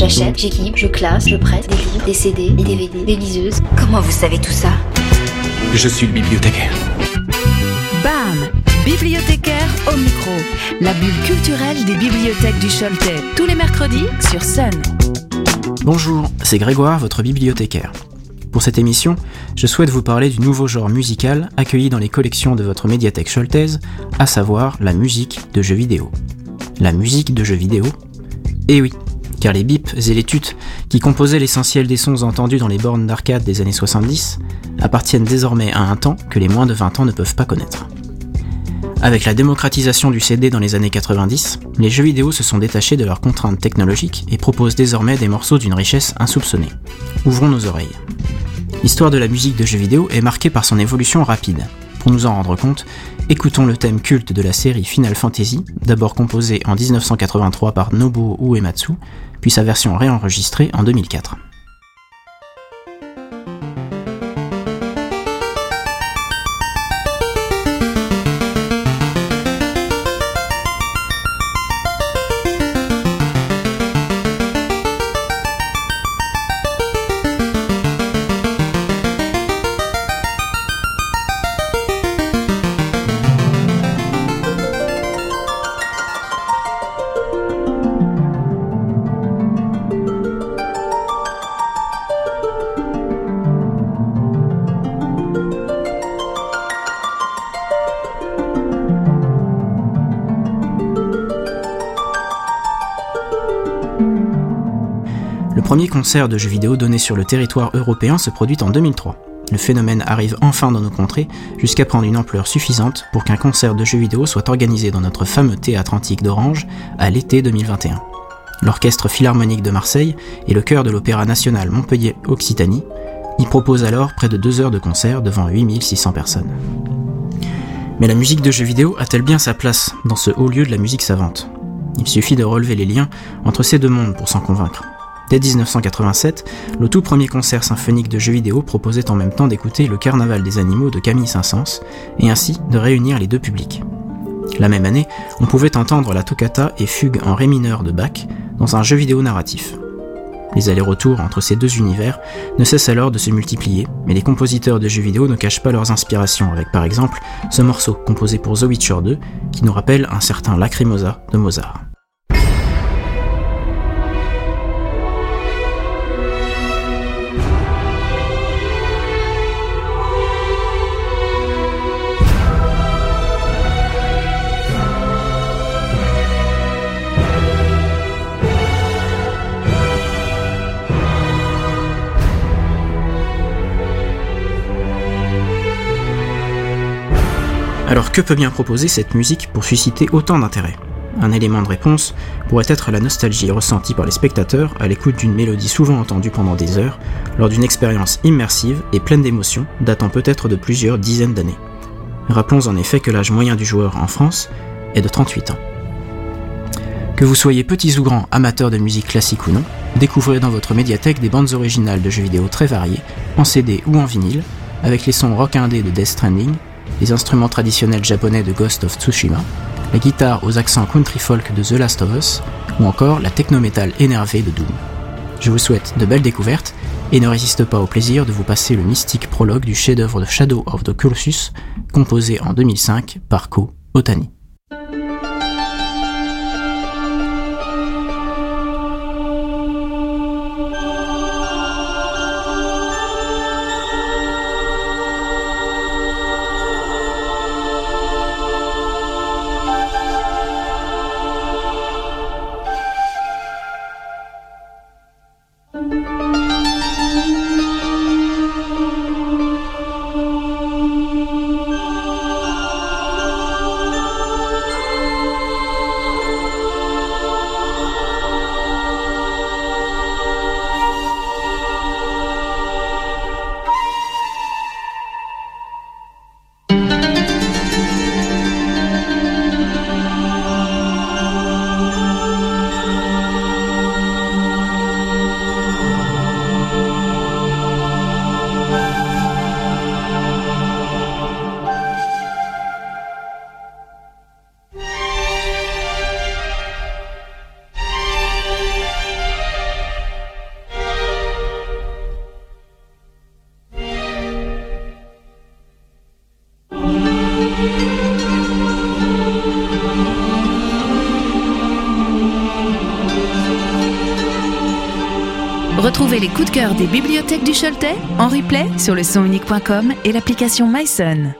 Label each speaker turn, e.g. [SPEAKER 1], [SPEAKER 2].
[SPEAKER 1] J'achète, j'équipe, je classe, je prête des livres, des CD, des DVD, des liseuses.
[SPEAKER 2] Comment vous savez tout ça?
[SPEAKER 3] Je suis le bibliothécaire.
[SPEAKER 4] BAM Bibliothécaire au micro. La bulle culturelle des bibliothèques du Choletais. Tous les mercredis sur Sun.
[SPEAKER 5] Bonjour, c'est Grégoire, votre bibliothécaire. Pour cette émission, je souhaite vous parler du nouveau genre musical accueilli dans les collections de votre médiathèque choltaise, à savoir la musique de jeux vidéo. La musique de jeux vidéo? Eh oui, car les bips et les tutes, qui composaient l'essentiel des sons entendus dans les bornes d'arcade des années 70, appartiennent désormais à un temps que les moins de 20 ans ne peuvent pas connaître. Avec la démocratisation du CD dans les années 90, les jeux vidéo se sont détachés de leurs contraintes technologiques et proposent désormais des morceaux d'une richesse insoupçonnée. Ouvrons nos oreilles. L'histoire de la musique de jeux vidéo est marquée par son évolution rapide. Pour nous en rendre compte, écoutons le thème culte de la série Final Fantasy, d'abord composé en 1983 par Nobuo Uematsu, puis sa version réenregistrée en 2004. Premier concert de jeux vidéo donné sur le territoire européen se produit en 2003. Le phénomène arrive enfin dans nos contrées, jusqu'à prendre une ampleur suffisante pour qu'un concert de jeux vidéo soit organisé dans notre fameux théâtre antique d'Orange à l'été 2021. L'Orchestre Philharmonique de Marseille et le chœur de l'Opéra National Montpellier-Occitanie y proposent alors près de deux heures de concert devant 8600 personnes. Mais la musique de jeux vidéo a-t-elle bien sa place dans ce haut lieu de la musique savante? Il suffit de relever les liens entre ces deux mondes pour s'en convaincre. Dès 1987, le tout premier concert symphonique de jeux vidéo proposait en même temps d'écouter le Carnaval des animaux de Camille Saint-Saëns et ainsi de réunir les deux publics. La même année, on pouvait entendre la toccata et fugue en ré mineur de Bach dans un jeu vidéo narratif. Les allers-retours entre ces deux univers ne cessent alors de se multiplier, mais les compositeurs de jeux vidéo ne cachent pas leurs inspirations avec par exemple ce morceau composé pour The Witcher 2 qui nous rappelle un certain Lacrimosa de Mozart. Alors que peut bien proposer cette musique pour susciter autant d'intérêt? Un élément de réponse pourrait être la nostalgie ressentie par les spectateurs à l'écoute d'une mélodie souvent entendue pendant des heures, lors d'une expérience immersive et pleine d'émotions datant peut-être de plusieurs dizaines d'années. Rappelons en effet que l'âge moyen du joueur en France est de 38 ans. Que vous soyez petits ou grands amateurs de musique classique ou non, découvrez dans votre médiathèque des bandes originales de jeux vidéo très variées, en CD ou en vinyle, avec les sons rock indé de Death Stranding, les instruments traditionnels japonais de Ghost of Tsushima, la guitare aux accents country folk de The Last of Us, ou encore la techno-metal énervée de Doom. Je vous souhaite de belles découvertes et ne résiste pas au plaisir de vous passer le mystique prologue du chef-d'œuvre de Shadow of the Colossus, composé en 2005 par Ko Otani.
[SPEAKER 4] Retrouvez les coups de cœur des bibliothèques du Choletais en replay sur le sonunique.com et l'application MySun.